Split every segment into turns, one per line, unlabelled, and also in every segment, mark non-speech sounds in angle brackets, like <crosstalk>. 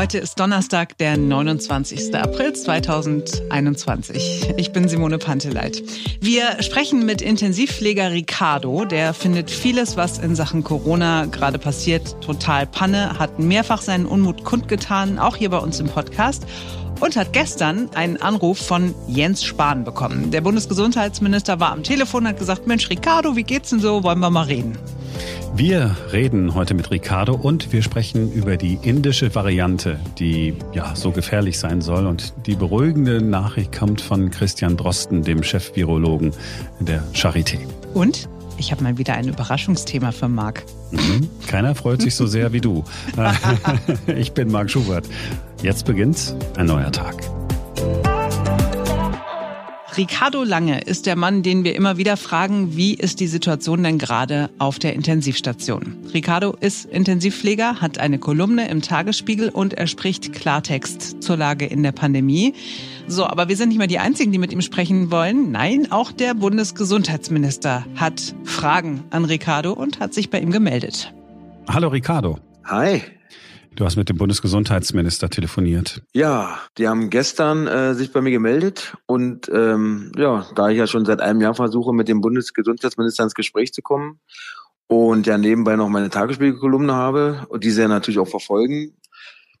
Heute ist Donnerstag, der 29. April 2021. Ich bin Simone Panteleit. Wir sprechen mit Intensivpfleger Ricardo. Der findet vieles, was in Sachen Corona gerade passiert, total Panne, hat mehrfach seinen Unmut kundgetan, auch hier bei uns im Podcast und hat gestern einen Anruf von Jens Spahn bekommen. Der Bundesgesundheitsminister war am Telefon, hat gesagt, Mensch, Ricardo, wie geht's denn so? Wollen wir mal reden?
Wir reden heute mit Ricardo und wir sprechen über die indische Variante, die ja so gefährlich sein soll. Und die beruhigende Nachricht kommt von Christian Drosten, dem Chef-Virologen der Charité.
Und ich habe mal wieder ein Überraschungsthema für Marc.
Mhm. Keiner freut sich so sehr wie du. <laughs> <laughs> ich bin Marc Schubert. Jetzt beginnt ein neuer Tag.
Ricardo Lange ist der Mann, den wir immer wieder fragen, wie ist die Situation denn gerade auf der Intensivstation? Ricardo ist Intensivpfleger, hat eine Kolumne im Tagesspiegel und er spricht Klartext zur Lage in der Pandemie. So, aber wir sind nicht mehr die Einzigen, die mit ihm sprechen wollen. Nein, auch der Bundesgesundheitsminister hat Fragen an Ricardo und hat sich bei ihm gemeldet.
Hallo Ricardo.
Hi.
Du hast mit dem Bundesgesundheitsminister telefoniert.
Ja, die haben gestern äh, sich bei mir gemeldet und ähm, ja, da ich ja schon seit einem Jahr versuche, mit dem Bundesgesundheitsminister ins Gespräch zu kommen und ja nebenbei noch meine Tagesspiegelkolumne habe und diese ja natürlich auch verfolgen,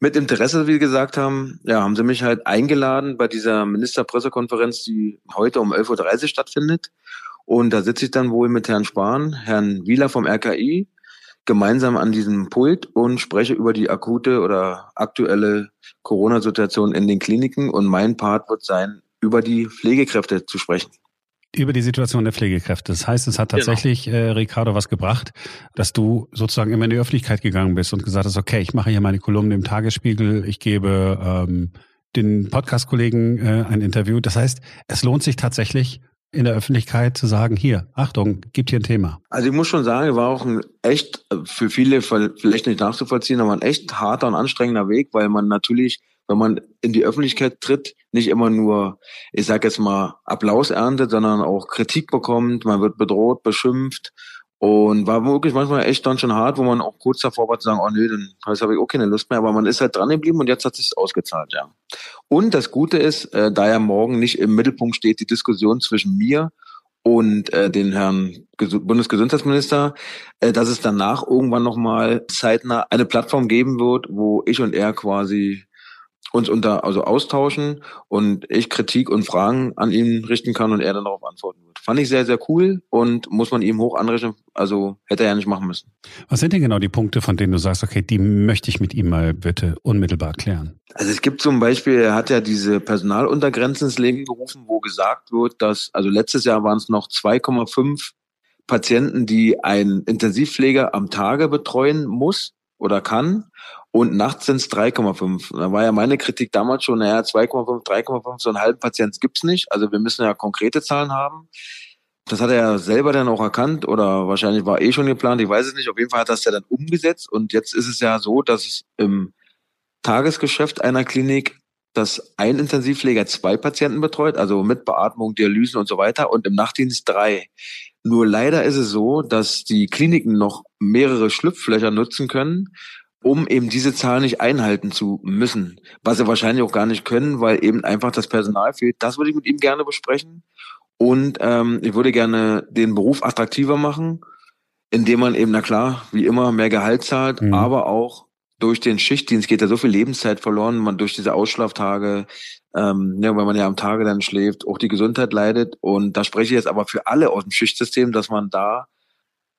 mit Interesse, wie Sie gesagt haben, ja, haben sie mich halt eingeladen bei dieser Ministerpressekonferenz, die heute um 11.30 Uhr stattfindet. Und da sitze ich dann wohl mit Herrn Spahn, Herrn Wieler vom RKI, gemeinsam an diesem Pult und spreche über die akute oder aktuelle Corona-Situation in den Kliniken. Und mein Part wird sein, über die Pflegekräfte zu sprechen.
Über die Situation der Pflegekräfte. Das heißt, es hat genau. tatsächlich, genau. äh, Ricardo, was gebracht, dass du sozusagen immer in die Öffentlichkeit gegangen bist und gesagt hast, okay, ich mache hier meine Kolumne im Tagesspiegel, ich gebe ähm, den Podcast-Kollegen äh, ein Interview. Das heißt, es lohnt sich tatsächlich, in der Öffentlichkeit zu sagen, hier, Achtung, gibt hier ein Thema?
Also ich muss schon sagen, war auch ein echt, für viele vielleicht nicht nachzuvollziehen, aber ein echt harter und anstrengender Weg, weil man natürlich, wenn man in die Öffentlichkeit tritt, nicht immer nur, ich sag jetzt mal, Applaus erntet, sondern auch Kritik bekommt, man wird bedroht, beschimpft und war wirklich manchmal echt dann schon hart, wo man auch kurz davor war zu sagen, oh nö, dann habe ich auch keine Lust mehr. Aber man ist halt dran geblieben und jetzt hat sich ausgezahlt, ja. Und das Gute ist, äh, da ja morgen nicht im Mittelpunkt steht die Diskussion zwischen mir und äh, den Herrn Ges Bundesgesundheitsminister, äh, dass es danach irgendwann nochmal zeitnah eine Plattform geben wird, wo ich und er quasi uns unter also austauschen und ich Kritik und Fragen an ihn richten kann und er dann darauf antworten wird. Fand ich sehr, sehr cool und muss man ihm hoch anrechnen. Also hätte er ja nicht machen müssen.
Was sind denn genau die Punkte, von denen du sagst, okay, die möchte ich mit ihm mal bitte unmittelbar klären?
Also es gibt zum Beispiel, er hat ja diese Personaluntergrenzen ins Leben gerufen, wo gesagt wird, dass, also letztes Jahr waren es noch 2,5 Patienten, die ein Intensivpfleger am Tage betreuen muss oder kann. Und nachts sind es 3,5. Da war ja meine Kritik damals schon, naja, 2,5, 3,5, so einen halben Patient gibt's nicht. Also wir müssen ja konkrete Zahlen haben. Das hat er ja selber dann auch erkannt oder wahrscheinlich war eh schon geplant, ich weiß es nicht. Auf jeden Fall hat das ja dann umgesetzt und jetzt ist es ja so, dass es im Tagesgeschäft einer Klinik dass ein Intensivpfleger zwei Patienten betreut, also mit Beatmung, Dialysen und so weiter und im Nachtdienst drei. Nur leider ist es so, dass die Kliniken noch mehrere Schlupflöcher nutzen können, um eben diese Zahl nicht einhalten zu müssen, was sie wahrscheinlich auch gar nicht können, weil eben einfach das Personal fehlt. Das würde ich mit ihm gerne besprechen. Und ähm, ich würde gerne den Beruf attraktiver machen, indem man eben, na klar, wie immer, mehr Gehalt zahlt, mhm. aber auch durch den Schichtdienst geht ja so viel Lebenszeit verloren, man durch diese Ausschlaftage, ähm, ja, weil man ja am Tage dann schläft, auch die Gesundheit leidet. Und da spreche ich jetzt aber für alle aus dem Schichtsystem, dass man da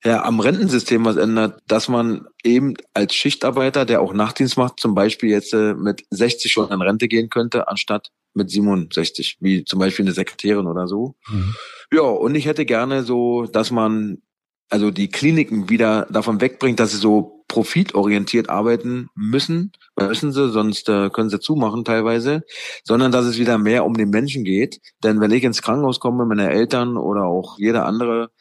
ja, am Rentensystem was ändert, dass man eben als Schichtarbeiter, der auch Nachtdienst macht, zum Beispiel jetzt äh, mit 60 schon in Rente gehen könnte, anstatt mit 67, wie zum Beispiel eine Sekretärin oder so. Mhm. Ja, und ich hätte gerne so, dass man also die Kliniken wieder davon wegbringt, dass sie so profitorientiert arbeiten müssen, müssen sie, sonst äh, können sie zumachen teilweise, sondern dass es wieder mehr um den Menschen geht. Denn wenn ich ins Krankenhaus komme, meine Eltern oder auch jeder andere,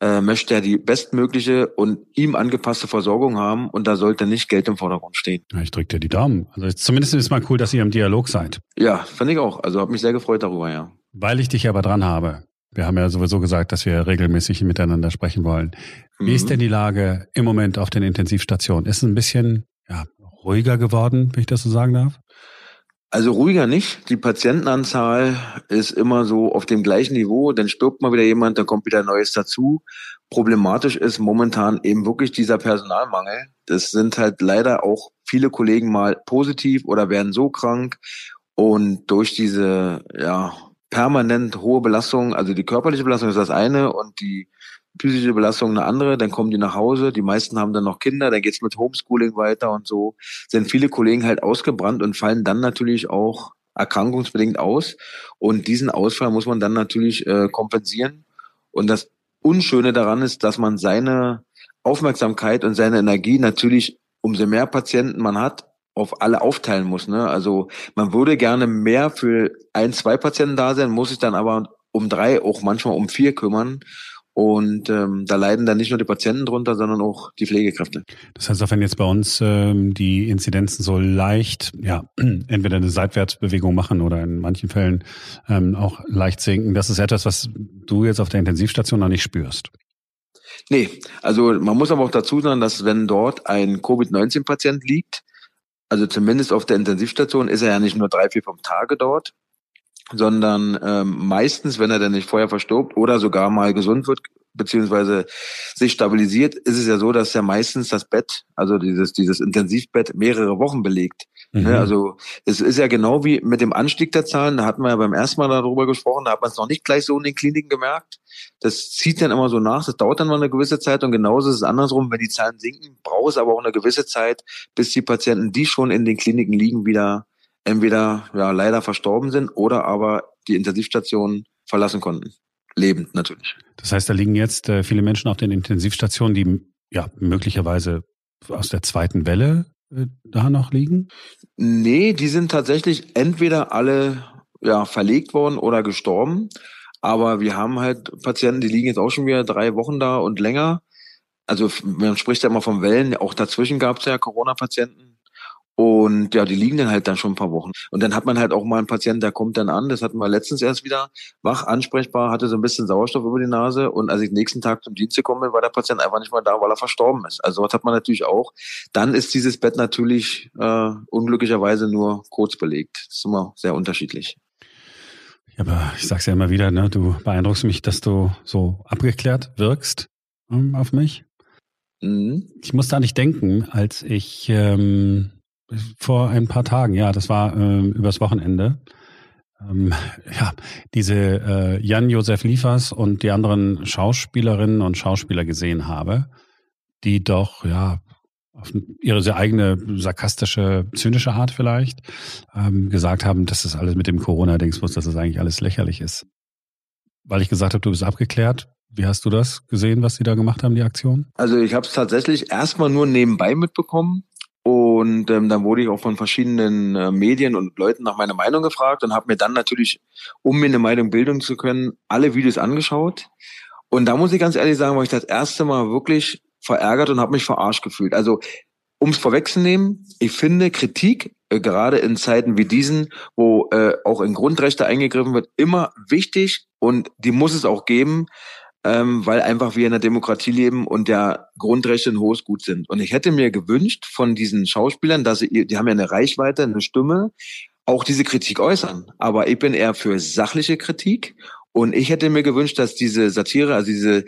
äh, möchte er die bestmögliche und ihm angepasste Versorgung haben und da sollte nicht Geld im Vordergrund stehen.
Ja, ich drücke dir die Daumen. Also zumindest ist mal cool, dass ihr im Dialog seid.
Ja, fand ich auch. Also habe mich sehr gefreut darüber, ja.
Weil ich dich aber dran habe. Wir haben ja sowieso gesagt, dass wir regelmäßig miteinander sprechen wollen. Wie mhm. ist denn die Lage im Moment auf den Intensivstationen? Ist es ein bisschen ja, ruhiger geworden, wenn ich das so sagen darf?
Also ruhiger nicht. Die Patientenanzahl ist immer so auf dem gleichen Niveau. Dann stirbt mal wieder jemand, dann kommt wieder Neues dazu. Problematisch ist momentan eben wirklich dieser Personalmangel. Das sind halt leider auch viele Kollegen mal positiv oder werden so krank. Und durch diese, ja, permanent hohe Belastung, also die körperliche Belastung ist das eine und die physische Belastung eine andere, dann kommen die nach Hause, die meisten haben dann noch Kinder, dann geht's mit Homeschooling weiter und so, sind viele Kollegen halt ausgebrannt und fallen dann natürlich auch erkrankungsbedingt aus. Und diesen Ausfall muss man dann natürlich äh, kompensieren. Und das Unschöne daran ist, dass man seine Aufmerksamkeit und seine Energie natürlich, umso mehr Patienten man hat, auf alle aufteilen muss. Ne? Also man würde gerne mehr für ein, zwei Patienten da sein, muss sich dann aber um drei, auch manchmal um vier kümmern. Und ähm, da leiden dann nicht nur die Patienten drunter, sondern auch die Pflegekräfte.
Das heißt, auch wenn jetzt bei uns ähm, die Inzidenzen so leicht, ja, <clears throat> entweder eine Seitwärtsbewegung machen oder in manchen Fällen ähm, auch leicht sinken, das ist etwas, was du jetzt auf der Intensivstation noch nicht spürst.
Nee, also man muss aber auch dazu sagen, dass wenn dort ein Covid-19-Patient liegt, also zumindest auf der Intensivstation ist er ja nicht nur drei, vier, fünf Tage dort, sondern ähm, meistens, wenn er dann nicht vorher verstirbt oder sogar mal gesund wird, beziehungsweise sich stabilisiert, ist es ja so, dass ja meistens das Bett, also dieses, dieses Intensivbett mehrere Wochen belegt. Mhm. Ne, also es ist ja genau wie mit dem Anstieg der Zahlen, da hatten wir ja beim ersten Mal darüber gesprochen, da hat man es noch nicht gleich so in den Kliniken gemerkt. Das zieht dann immer so nach, das dauert dann mal eine gewisse Zeit und genauso ist es andersrum, wenn die Zahlen sinken, braucht es aber auch eine gewisse Zeit, bis die Patienten, die schon in den Kliniken liegen, wieder entweder ja leider verstorben sind oder aber die Intensivstation verlassen konnten. Lebend natürlich.
Das heißt, da liegen jetzt äh, viele Menschen auf den Intensivstationen, die ja möglicherweise aus der zweiten Welle äh, da noch liegen?
Nee, die sind tatsächlich entweder alle ja, verlegt worden oder gestorben. Aber wir haben halt Patienten, die liegen jetzt auch schon wieder drei Wochen da und länger. Also man spricht ja immer von Wellen. Auch dazwischen gab es ja Corona-Patienten, und ja, die liegen dann halt dann schon ein paar Wochen. Und dann hat man halt auch mal einen Patienten, der kommt dann an, das hatten wir letztens erst wieder, wach, ansprechbar, hatte so ein bisschen Sauerstoff über die Nase und als ich nächsten Tag zum Dienst gekommen bin, war der Patient einfach nicht mehr da, weil er verstorben ist. Also was hat man natürlich auch. Dann ist dieses Bett natürlich äh, unglücklicherweise nur kurz belegt. Das ist immer sehr unterschiedlich.
Ja, aber ich sag's ja immer wieder, ne, du beeindruckst mich, dass du so abgeklärt wirkst ähm, auf mich. Mhm. Ich musste an dich denken, als ich ähm, vor ein paar Tagen, ja, das war äh, übers Wochenende. Ähm, ja, diese äh, Jan-Josef Liefers und die anderen Schauspielerinnen und Schauspieler gesehen habe, die doch, ja, auf ihre sehr eigene sarkastische, zynische Art vielleicht ähm, gesagt haben, dass das alles mit dem Corona-Dingsbus, dass das eigentlich alles lächerlich ist. Weil ich gesagt habe, du bist abgeklärt. Wie hast du das gesehen, was sie da gemacht haben, die Aktion?
Also ich habe es tatsächlich erstmal nur nebenbei mitbekommen. Und ähm, dann wurde ich auch von verschiedenen äh, Medien und Leuten nach meiner Meinung gefragt und habe mir dann natürlich, um mir eine Meinung bilden zu können, alle Videos angeschaut. Und da muss ich ganz ehrlich sagen, war ich das erste Mal wirklich verärgert und habe mich verarscht gefühlt. Also um es vorwegzunehmen, ich finde Kritik, äh, gerade in Zeiten wie diesen, wo äh, auch in Grundrechte eingegriffen wird, immer wichtig und die muss es auch geben ähm, weil einfach wir in der Demokratie leben und der Grundrechte ein hohes Gut sind. Und ich hätte mir gewünscht von diesen Schauspielern, dass sie, die haben ja eine Reichweite, eine Stimme, auch diese Kritik äußern. Aber ich bin eher für sachliche Kritik und ich hätte mir gewünscht, dass diese Satire, also diese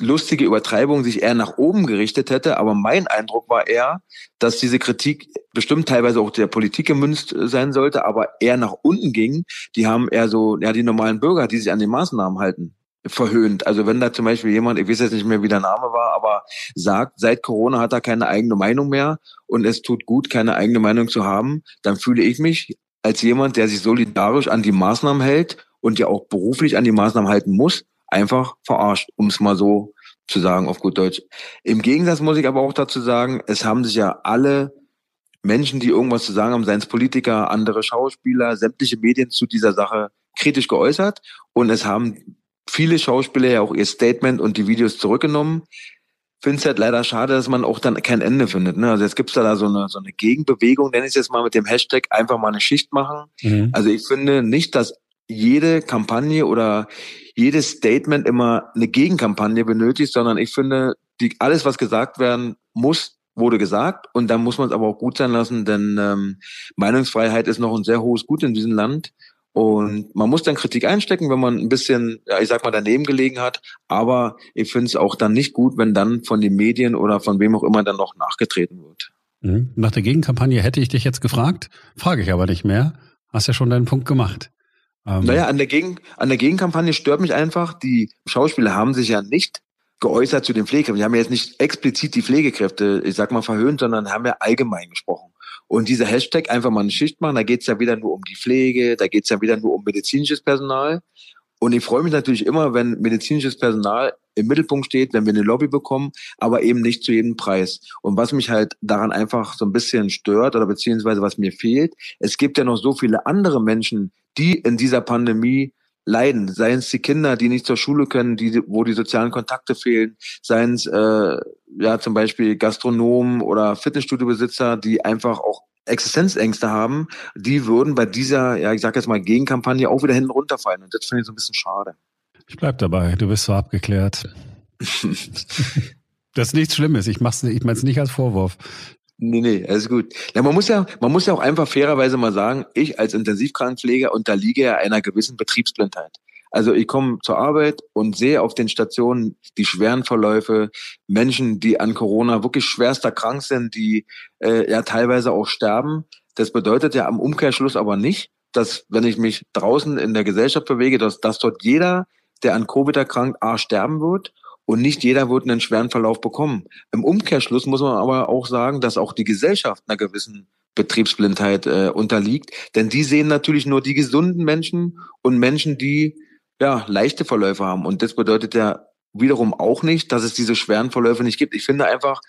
lustige Übertreibung sich eher nach oben gerichtet hätte. Aber mein Eindruck war eher, dass diese Kritik bestimmt teilweise auch der Politik gemünzt sein sollte, aber eher nach unten ging. Die haben eher so, ja, die normalen Bürger, die sich an die Maßnahmen halten verhöhnt. Also wenn da zum Beispiel jemand, ich weiß jetzt nicht mehr, wie der Name war, aber sagt, seit Corona hat er keine eigene Meinung mehr und es tut gut, keine eigene Meinung zu haben, dann fühle ich mich als jemand, der sich solidarisch an die Maßnahmen hält und ja auch beruflich an die Maßnahmen halten muss, einfach verarscht, um es mal so zu sagen auf gut Deutsch. Im Gegensatz muss ich aber auch dazu sagen, es haben sich ja alle Menschen, die irgendwas zu sagen haben, seien es Politiker, andere Schauspieler, sämtliche Medien zu dieser Sache kritisch geäußert und es haben viele Schauspieler ja auch ihr Statement und die Videos zurückgenommen. Finde es halt leider schade, dass man auch dann kein Ende findet. Ne? Also jetzt gibt's da, da so eine, so eine Gegenbewegung, nenne ich es jetzt mal mit dem Hashtag einfach mal eine Schicht machen. Mhm. Also ich finde nicht, dass jede Kampagne oder jedes Statement immer eine Gegenkampagne benötigt, sondern ich finde, die, alles, was gesagt werden muss, wurde gesagt und dann muss man es aber auch gut sein lassen, denn ähm, Meinungsfreiheit ist noch ein sehr hohes Gut in diesem Land. Und man muss dann Kritik einstecken, wenn man ein bisschen, ja, ich sag mal, daneben gelegen hat. Aber ich finde es auch dann nicht gut, wenn dann von den Medien oder von wem auch immer dann noch nachgetreten wird.
Mhm. Nach der Gegenkampagne hätte ich dich jetzt gefragt, frage ich aber nicht mehr. Hast ja schon deinen Punkt gemacht.
Ähm naja, an der, Gegen, an der Gegenkampagne stört mich einfach, die Schauspieler haben sich ja nicht geäußert zu den Pflegekräften. Die haben ja jetzt nicht explizit die Pflegekräfte, ich sag mal, verhöhnt, sondern haben ja allgemein gesprochen. Und dieser Hashtag einfach mal eine Schicht machen, da geht's ja wieder nur um die Pflege, da geht's ja wieder nur um medizinisches Personal. Und ich freue mich natürlich immer, wenn medizinisches Personal im Mittelpunkt steht, wenn wir eine Lobby bekommen, aber eben nicht zu jedem Preis. Und was mich halt daran einfach so ein bisschen stört oder beziehungsweise was mir fehlt, es gibt ja noch so viele andere Menschen, die in dieser Pandemie leiden. Seien es die Kinder, die nicht zur Schule können, die, wo die sozialen Kontakte fehlen, seien es äh, ja zum Beispiel Gastronomen oder Fitnessstudiobesitzer, die einfach auch Existenzängste haben, die würden bei dieser, ja, ich sag jetzt mal, Gegenkampagne auch wieder hinten runterfallen. Und das finde ich so ein bisschen schade.
Ich bleib dabei, du bist so abgeklärt. <laughs> das ist nichts Schlimmes. Ich mach's, ich meine es nicht als Vorwurf.
Nee, nee, alles gut. Ja, man muss ja, man muss ja auch einfach fairerweise mal sagen, ich als Intensivkrankenpfleger unterliege ja einer gewissen Betriebsblindheit. Also ich komme zur Arbeit und sehe auf den Stationen die schweren Verläufe, Menschen, die an Corona wirklich schwerster krank sind, die äh, ja teilweise auch sterben. Das bedeutet ja am Umkehrschluss aber nicht, dass wenn ich mich draußen in der Gesellschaft bewege, dass, dass dort jeder, der an Covid erkrankt, A, sterben wird und nicht jeder wird einen schweren Verlauf bekommen. Im Umkehrschluss muss man aber auch sagen, dass auch die Gesellschaft einer gewissen Betriebsblindheit äh, unterliegt. Denn die sehen natürlich nur die gesunden Menschen und Menschen, die ja leichte Verläufe haben. Und das bedeutet ja wiederum auch nicht, dass es diese schweren Verläufe nicht gibt. Ich finde einfach,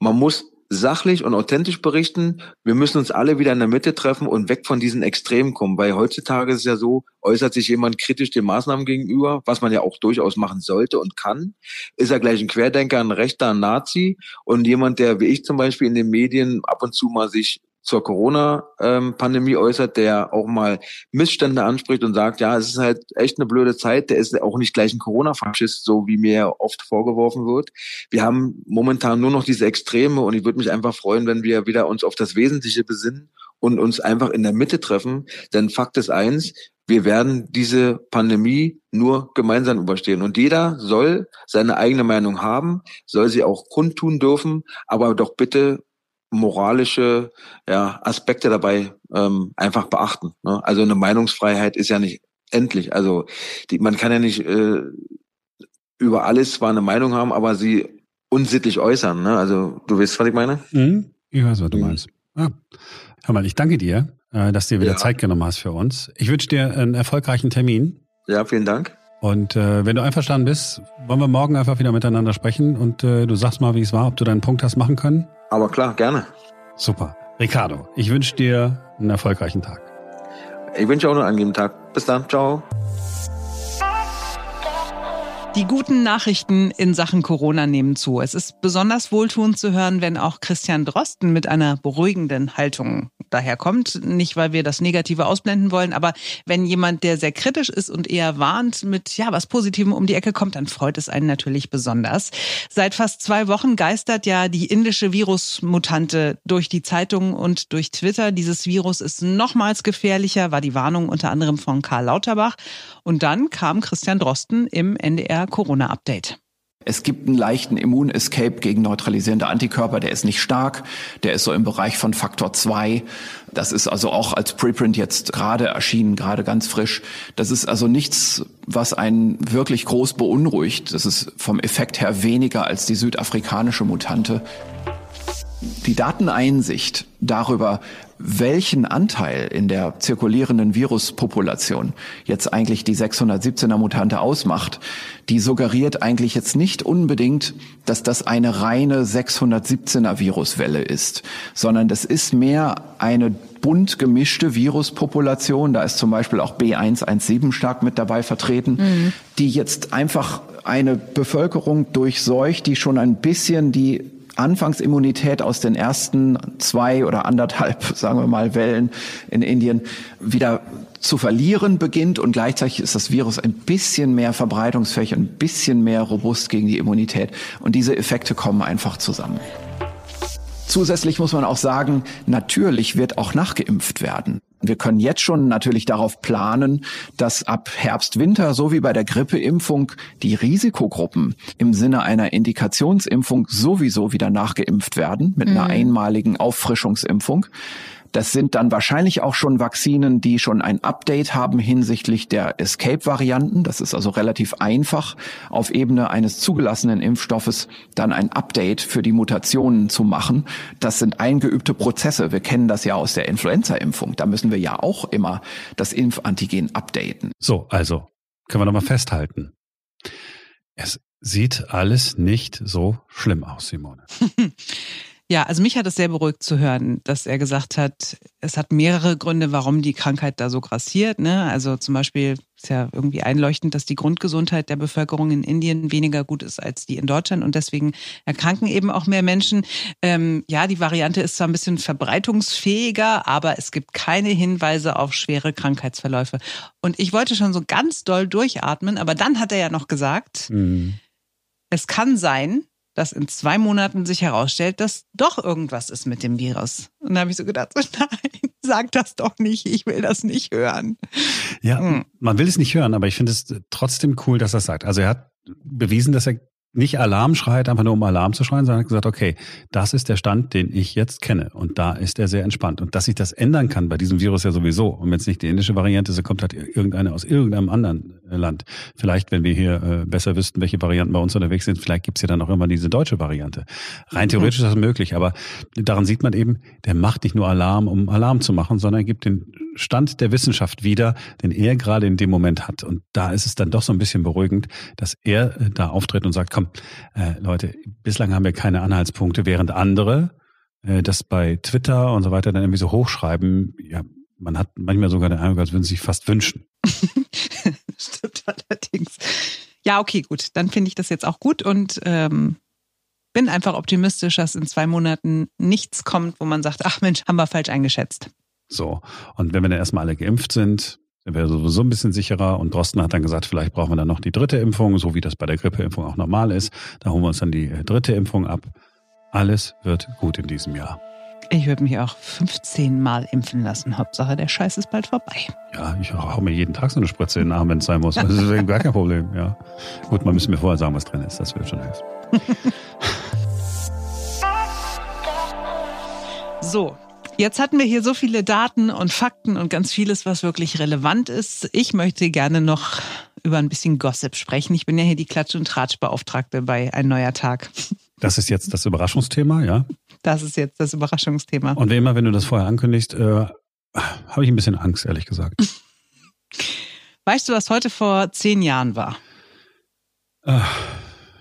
man muss sachlich und authentisch berichten. Wir müssen uns alle wieder in der Mitte treffen und weg von diesen Extremen kommen, weil heutzutage ist es ja so, äußert sich jemand kritisch den Maßnahmen gegenüber, was man ja auch durchaus machen sollte und kann, ist er gleich ein Querdenker, ein Rechter, ein Nazi und jemand, der wie ich zum Beispiel in den Medien ab und zu mal sich zur Corona-Pandemie äußert, der auch mal Missstände anspricht und sagt, ja, es ist halt echt eine blöde Zeit, der ist auch nicht gleich ein Corona-Faschist, so wie mir oft vorgeworfen wird. Wir haben momentan nur noch diese Extreme und ich würde mich einfach freuen, wenn wir wieder uns auf das Wesentliche besinnen und uns einfach in der Mitte treffen. Denn Fakt ist eins, wir werden diese Pandemie nur gemeinsam überstehen. Und jeder soll seine eigene Meinung haben, soll sie auch kundtun dürfen, aber doch bitte moralische ja, Aspekte dabei ähm, einfach beachten. Ne? Also eine Meinungsfreiheit ist ja nicht endlich. Also die, man kann ja nicht äh, über alles zwar eine Meinung haben, aber sie unsittlich äußern. Ne? Also du weißt, was ich meine?
Mhm. Ich weiß, was du mhm. meinst. Ja. Hör mal, ich danke dir, äh, dass du dir wieder ja. Zeit genommen hast für uns. Ich wünsche dir einen erfolgreichen Termin.
Ja, vielen Dank.
Und äh, wenn du einverstanden bist, wollen wir morgen einfach wieder miteinander sprechen und äh, du sagst mal, wie es war, ob du deinen Punkt hast machen können?
Aber klar, gerne.
Super. Ricardo, ich wünsche dir einen erfolgreichen Tag.
Ich wünsche auch einen angenehmen Tag. Bis dann. Ciao.
Die guten Nachrichten in Sachen Corona nehmen zu. Es ist besonders wohltuend zu hören, wenn auch Christian Drosten mit einer beruhigenden Haltung daherkommt. Nicht, weil wir das Negative ausblenden wollen, aber wenn jemand, der sehr kritisch ist und eher warnt, mit ja was Positivem um die Ecke kommt, dann freut es einen natürlich besonders. Seit fast zwei Wochen geistert ja die indische Virusmutante durch die Zeitungen und durch Twitter. Dieses Virus ist nochmals gefährlicher, war die Warnung unter anderem von Karl Lauterbach. Und dann kam Christian Drosten im NDR Corona-Update.
Es gibt einen leichten Immun-Escape gegen neutralisierende Antikörper, der ist nicht stark, der ist so im Bereich von Faktor 2. Das ist also auch als Preprint jetzt gerade erschienen, gerade ganz frisch. Das ist also nichts, was einen wirklich groß beunruhigt. Das ist vom Effekt her weniger als die südafrikanische Mutante. Die Dateneinsicht darüber, welchen Anteil in der zirkulierenden Viruspopulation jetzt eigentlich die 617er Mutante ausmacht, die suggeriert eigentlich jetzt nicht unbedingt, dass das eine reine 617er Viruswelle ist, sondern das ist mehr eine bunt gemischte Viruspopulation. Da ist zum Beispiel auch B117 stark mit dabei vertreten, mhm. die jetzt einfach eine Bevölkerung durchseucht, die schon ein bisschen die Anfangsimmunität aus den ersten zwei oder anderthalb, <laughs> sagen wir mal, Wellen in Indien wieder zu verlieren beginnt und gleichzeitig ist das Virus ein bisschen mehr verbreitungsfähig, ein bisschen mehr robust gegen die Immunität und diese Effekte kommen einfach zusammen. Zusätzlich muss man auch sagen, natürlich wird auch nachgeimpft werden. Wir können jetzt schon natürlich darauf planen, dass ab Herbst, Winter, so wie bei der Grippeimpfung, die Risikogruppen im Sinne einer Indikationsimpfung sowieso wieder nachgeimpft werden mit einer mhm. einmaligen Auffrischungsimpfung. Das sind dann wahrscheinlich auch schon Vakzinen, die schon ein Update haben hinsichtlich der Escape-Varianten. Das ist also relativ einfach, auf Ebene eines zugelassenen Impfstoffes dann ein Update für die Mutationen zu machen. Das sind eingeübte Prozesse. Wir kennen das ja aus der Influenza-Impfung. Da müssen wir ja auch immer das Impfantigen updaten.
So, also können wir nochmal festhalten. Es sieht alles nicht so schlimm aus, Simone. <laughs>
Ja, also mich hat es sehr beruhigt zu hören, dass er gesagt hat, es hat mehrere Gründe, warum die Krankheit da so grassiert. Ne? Also zum Beispiel ist ja irgendwie einleuchtend, dass die Grundgesundheit der Bevölkerung in Indien weniger gut ist als die in Deutschland und deswegen erkranken eben auch mehr Menschen. Ähm, ja, die Variante ist zwar ein bisschen verbreitungsfähiger, aber es gibt keine Hinweise auf schwere Krankheitsverläufe. Und ich wollte schon so ganz doll durchatmen, aber dann hat er ja noch gesagt, mhm. es kann sein, dass in zwei Monaten sich herausstellt, dass doch irgendwas ist mit dem Virus. Und da habe ich so gedacht, so, <laughs> nein, sag das doch nicht, ich will das nicht hören.
Ja, hm. man will es nicht hören, aber ich finde es trotzdem cool, dass er es sagt. Also er hat bewiesen, dass er nicht Alarm schreit, einfach nur um Alarm zu schreien, sondern hat gesagt, okay, das ist der Stand, den ich jetzt kenne. Und da ist er sehr entspannt. Und dass sich das ändern kann bei diesem Virus ja sowieso. Und wenn es nicht die indische Variante ist, kommt halt irgendeine aus irgendeinem anderen Land. Vielleicht, wenn wir hier äh, besser wüssten, welche Varianten bei uns unterwegs sind, vielleicht gibt's ja dann auch immer diese deutsche Variante. Rein theoretisch ist das möglich, aber daran sieht man eben, der macht nicht nur Alarm, um Alarm zu machen, sondern gibt den Stand der Wissenschaft wieder, den er gerade in dem Moment hat. Und da ist es dann doch so ein bisschen beruhigend, dass er äh, da auftritt und sagt, komm, äh, Leute, bislang haben wir keine Anhaltspunkte, während andere äh, das bei Twitter und so weiter dann irgendwie so hochschreiben. Ja, man hat manchmal sogar den Eindruck, als würden sie sich fast wünschen. <laughs>
Stimmt <laughs> allerdings. Ja, okay, gut. Dann finde ich das jetzt auch gut und ähm, bin einfach optimistisch, dass in zwei Monaten nichts kommt, wo man sagt, ach Mensch, haben wir falsch eingeschätzt.
So. Und wenn wir dann erstmal alle geimpft sind, sind wir sowieso ein bisschen sicherer. Und Drosten hat dann gesagt, vielleicht brauchen wir dann noch die dritte Impfung, so wie das bei der Grippeimpfung auch normal ist. Da holen wir uns dann die äh, dritte Impfung ab. Alles wird gut in diesem Jahr.
Ich würde mich auch 15 Mal impfen lassen. Hauptsache, der Scheiß ist bald vorbei.
Ja, ich hau mir jeden Tag so eine Spritze in den Arm, wenn es sein muss. Das ist gar kein Problem. Ja. Gut, man müsste mir vorher sagen, was drin ist. Das würde schon helfen. <laughs>
so, Jetzt hatten wir hier so viele Daten und Fakten und ganz vieles, was wirklich relevant ist. Ich möchte gerne noch über ein bisschen Gossip sprechen. Ich bin ja hier die Klatsch- und Tratschbeauftragte bei Ein neuer Tag. <laughs>
Das ist jetzt das Überraschungsthema, ja?
Das ist jetzt das Überraschungsthema.
Und wie immer, wenn du das vorher ankündigst, äh, habe ich ein bisschen Angst, ehrlich gesagt. <laughs>
Weißt du, was heute vor zehn Jahren war?
Äh,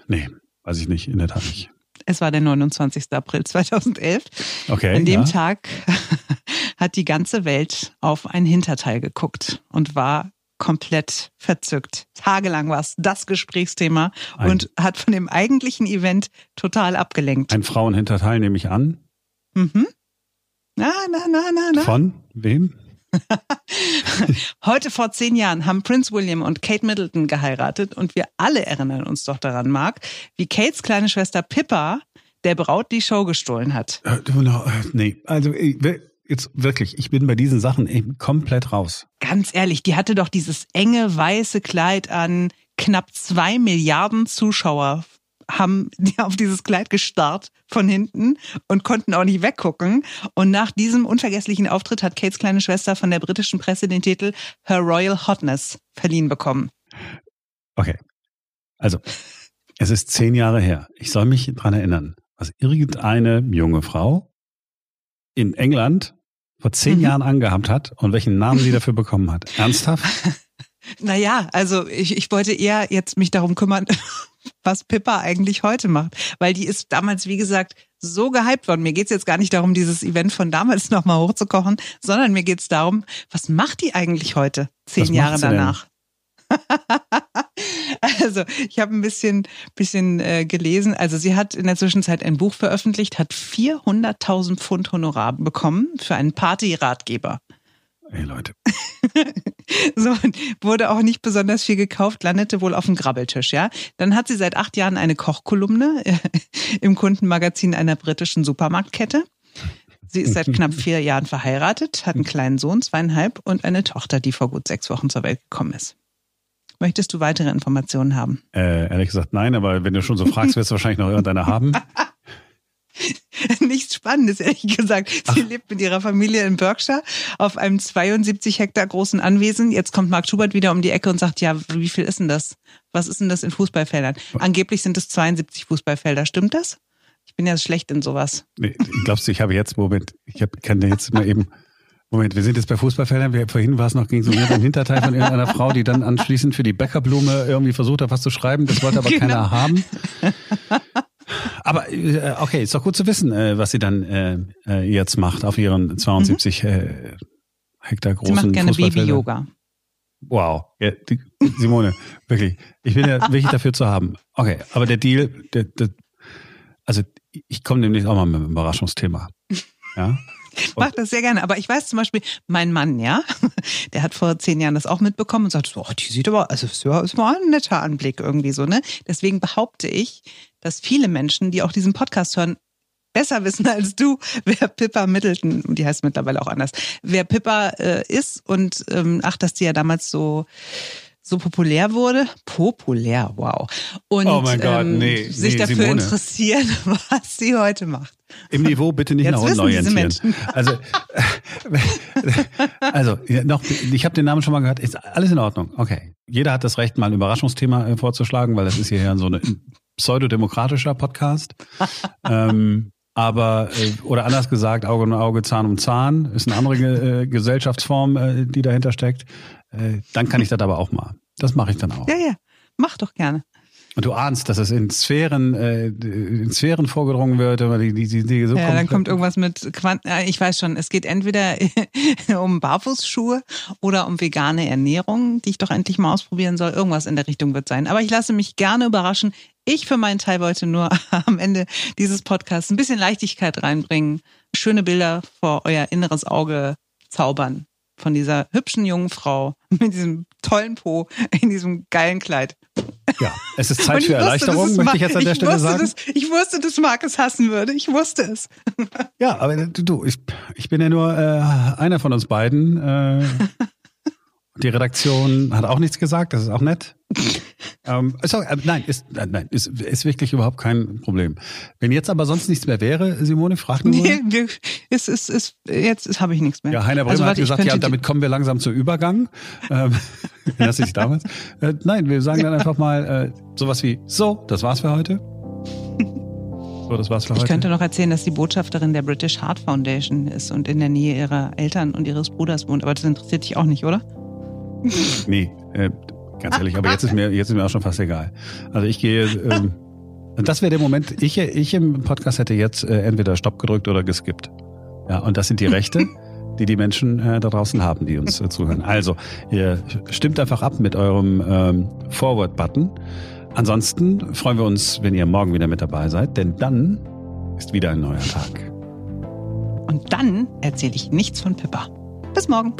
nee, weiß ich nicht, in der Tat nicht.
Es war der 29. April 2011.
Okay.
An dem ja. Tag <laughs> hat die ganze Welt auf ein Hinterteil geguckt und war komplett verzückt. Tagelang war es das Gesprächsthema ein, und hat von dem eigentlichen Event total abgelenkt.
Ein Frauenhinterteil nehme ich an.
Mhm. Na, na, na, na, na.
Von wem? <laughs>
Heute vor zehn Jahren haben Prince William und Kate Middleton geheiratet und wir alle erinnern uns doch daran, Mark, wie Kates kleine Schwester Pippa der Braut die Show gestohlen hat.
Äh, nee, also jetzt wirklich, ich bin bei diesen Sachen eben komplett raus.
Ganz ehrlich, die hatte doch dieses enge weiße Kleid an, knapp zwei Milliarden Zuschauer haben <laughs> auf dieses Kleid gestarrt von hinten und konnten auch nicht weggucken. Und nach diesem unvergesslichen Auftritt hat Kates kleine Schwester von der britischen Presse den Titel Her Royal Hotness verliehen bekommen.
Okay. Also, es ist zehn Jahre her. Ich soll mich dran erinnern, was irgendeine junge Frau in England vor zehn mhm. Jahren angehabt hat und welchen Namen sie dafür bekommen hat. Ernsthaft? <laughs>
Naja, also ich, ich wollte eher jetzt mich darum kümmern, <laughs> was Pippa eigentlich heute macht. Weil die ist damals, wie gesagt, so gehypt worden. Mir geht's jetzt gar nicht darum, dieses Event von damals <laughs> nochmal hochzukochen, sondern mir geht's darum, was macht die eigentlich heute, zehn was Jahre danach? Also, ich habe ein bisschen, bisschen äh, gelesen. Also, sie hat in der Zwischenzeit ein Buch veröffentlicht, hat 400.000 Pfund Honorar bekommen für einen Party-Ratgeber.
Ey, Leute. <laughs>
so, wurde auch nicht besonders viel gekauft, landete wohl auf dem Grabbeltisch, ja. Dann hat sie seit acht Jahren eine Kochkolumne äh, im Kundenmagazin einer britischen Supermarktkette. Sie ist seit knapp vier Jahren verheiratet, hat einen kleinen Sohn, zweieinhalb, und eine Tochter, die vor gut sechs Wochen zur Welt gekommen ist. Möchtest du weitere Informationen haben?
Äh, ehrlich gesagt, nein, aber wenn du schon so fragst, wirst du wahrscheinlich noch irgendeine <laughs> haben.
Nichts Spannendes, ehrlich gesagt. Sie Ach. lebt mit ihrer Familie in Berkshire auf einem 72 Hektar großen Anwesen. Jetzt kommt Mark Schubert wieder um die Ecke und sagt, ja, wie viel ist denn das? Was ist denn das in Fußballfeldern? Angeblich sind es 72 Fußballfelder. Stimmt das? Ich bin ja schlecht in sowas.
Nee, glaubst du, ich habe jetzt, Moment, ich hab, kann dir jetzt mal eben, Moment, wir sind jetzt bei Fußballfeldern. Wir, vorhin war es noch gegen so einen Hinterteil von irgendeiner Frau, die dann anschließend für die Bäckerblume irgendwie versucht hat, was zu schreiben. Das wollte aber <laughs> genau. keiner haben. Aber äh, okay, ist doch gut zu wissen, äh, was sie dann äh, jetzt macht auf ihren 72 mhm. Hektar großen Sie
macht gerne Baby-Yoga.
Wow, ja, die, Simone, wirklich. Ich bin ja <laughs> wirklich dafür zu haben. Okay, aber der Deal, der, der, also ich komme nämlich auch mal mit einem Überraschungsthema. Ja.
Ich mach das sehr gerne. Aber ich weiß zum Beispiel, mein Mann, ja, <laughs> der hat vor zehn Jahren das auch mitbekommen und sagt, oh, die sieht aber, also ist mal ein netter Anblick irgendwie so, ne? Deswegen behaupte ich, dass viele Menschen, die auch diesen Podcast hören, besser wissen als du, <laughs> wer Pippa Middleton, die heißt mittlerweile auch anders, wer Pippa äh, ist und ähm, ach, dass die ja damals so so populär wurde. Populär, wow. Und
oh mein Gott, ähm, nee,
sich
nee,
dafür
Simone.
interessieren, <laughs> was sie heute macht.
Im Niveau bitte nicht Jetzt nach unten orientieren. Also, <laughs> also noch, ich habe den Namen schon mal gehört. Ist alles in Ordnung? Okay. Jeder hat das Recht, mal ein Überraschungsthema äh, vorzuschlagen, weil das ist hier so ein pseudodemokratischer Podcast. <laughs> ähm, aber, äh, oder anders gesagt, Auge um Auge, Zahn um Zahn, ist eine andere äh, Gesellschaftsform, die dahinter steckt. Äh, dann kann ich das aber auch mal. Das mache ich dann auch.
Ja, ja, mach doch gerne.
Und du ahnst, dass es in Sphären, äh, in Sphären vorgedrungen wird, aber die, die, die, die
so Ja, dann kommt irgendwas mit Quanten. Ich weiß schon, es geht entweder <laughs> um Barfußschuhe oder um vegane Ernährung, die ich doch endlich mal ausprobieren soll. Irgendwas in der Richtung wird sein. Aber ich lasse mich gerne überraschen. Ich für meinen Teil wollte nur <laughs> am Ende dieses Podcasts ein bisschen Leichtigkeit reinbringen, schöne Bilder vor euer inneres Auge zaubern von dieser hübschen jungen Frau <laughs> mit diesem tollen Po in diesem geilen Kleid.
Ja, es ist Zeit für Erleichterung, wusste, möchte ich jetzt an der Stelle sagen.
Das, ich wusste, dass Marc es hassen würde. Ich wusste es. <laughs>
Ja, aber du, ich, ich bin ja nur äh, einer von uns beiden. Äh, <laughs> die Redaktion hat auch nichts gesagt, das ist auch nett. Ähm, sorry, äh, nein, ist, äh, nein ist, ist wirklich überhaupt kein Problem. Wenn jetzt aber sonst nichts mehr wäre, Simone, frag nur. Nee,
wir, ist, ist, ist, jetzt habe ich nichts mehr.
Ja, Heiner Bremer also, hat gesagt, ja, damit kommen wir langsam zum Übergang. Ähm, <laughs> das ich damals. Äh, nein, wir sagen dann einfach mal äh, sowas wie, so, das war's für heute. <laughs> So, das war's für heute.
Ich könnte noch erzählen, dass die Botschafterin der British Heart Foundation ist und in der Nähe ihrer Eltern und ihres Bruders wohnt. Aber das interessiert dich auch nicht, oder?
Nee, äh, ganz ehrlich, aber jetzt ist mir, jetzt ist mir auch schon fast egal. Also ich gehe, ähm, <laughs> das wäre der Moment, ich, ich im Podcast hätte jetzt äh, entweder Stopp gedrückt oder geskippt. Ja, und das sind die Rechte, <laughs> die die Menschen äh, da draußen haben, die uns äh, zuhören. Also, ihr stimmt einfach ab mit eurem ähm, Forward-Button. Ansonsten freuen wir uns, wenn ihr morgen wieder mit dabei seid, denn dann ist wieder ein neuer Tag.
Und dann erzähle ich nichts von Pippa. Bis morgen.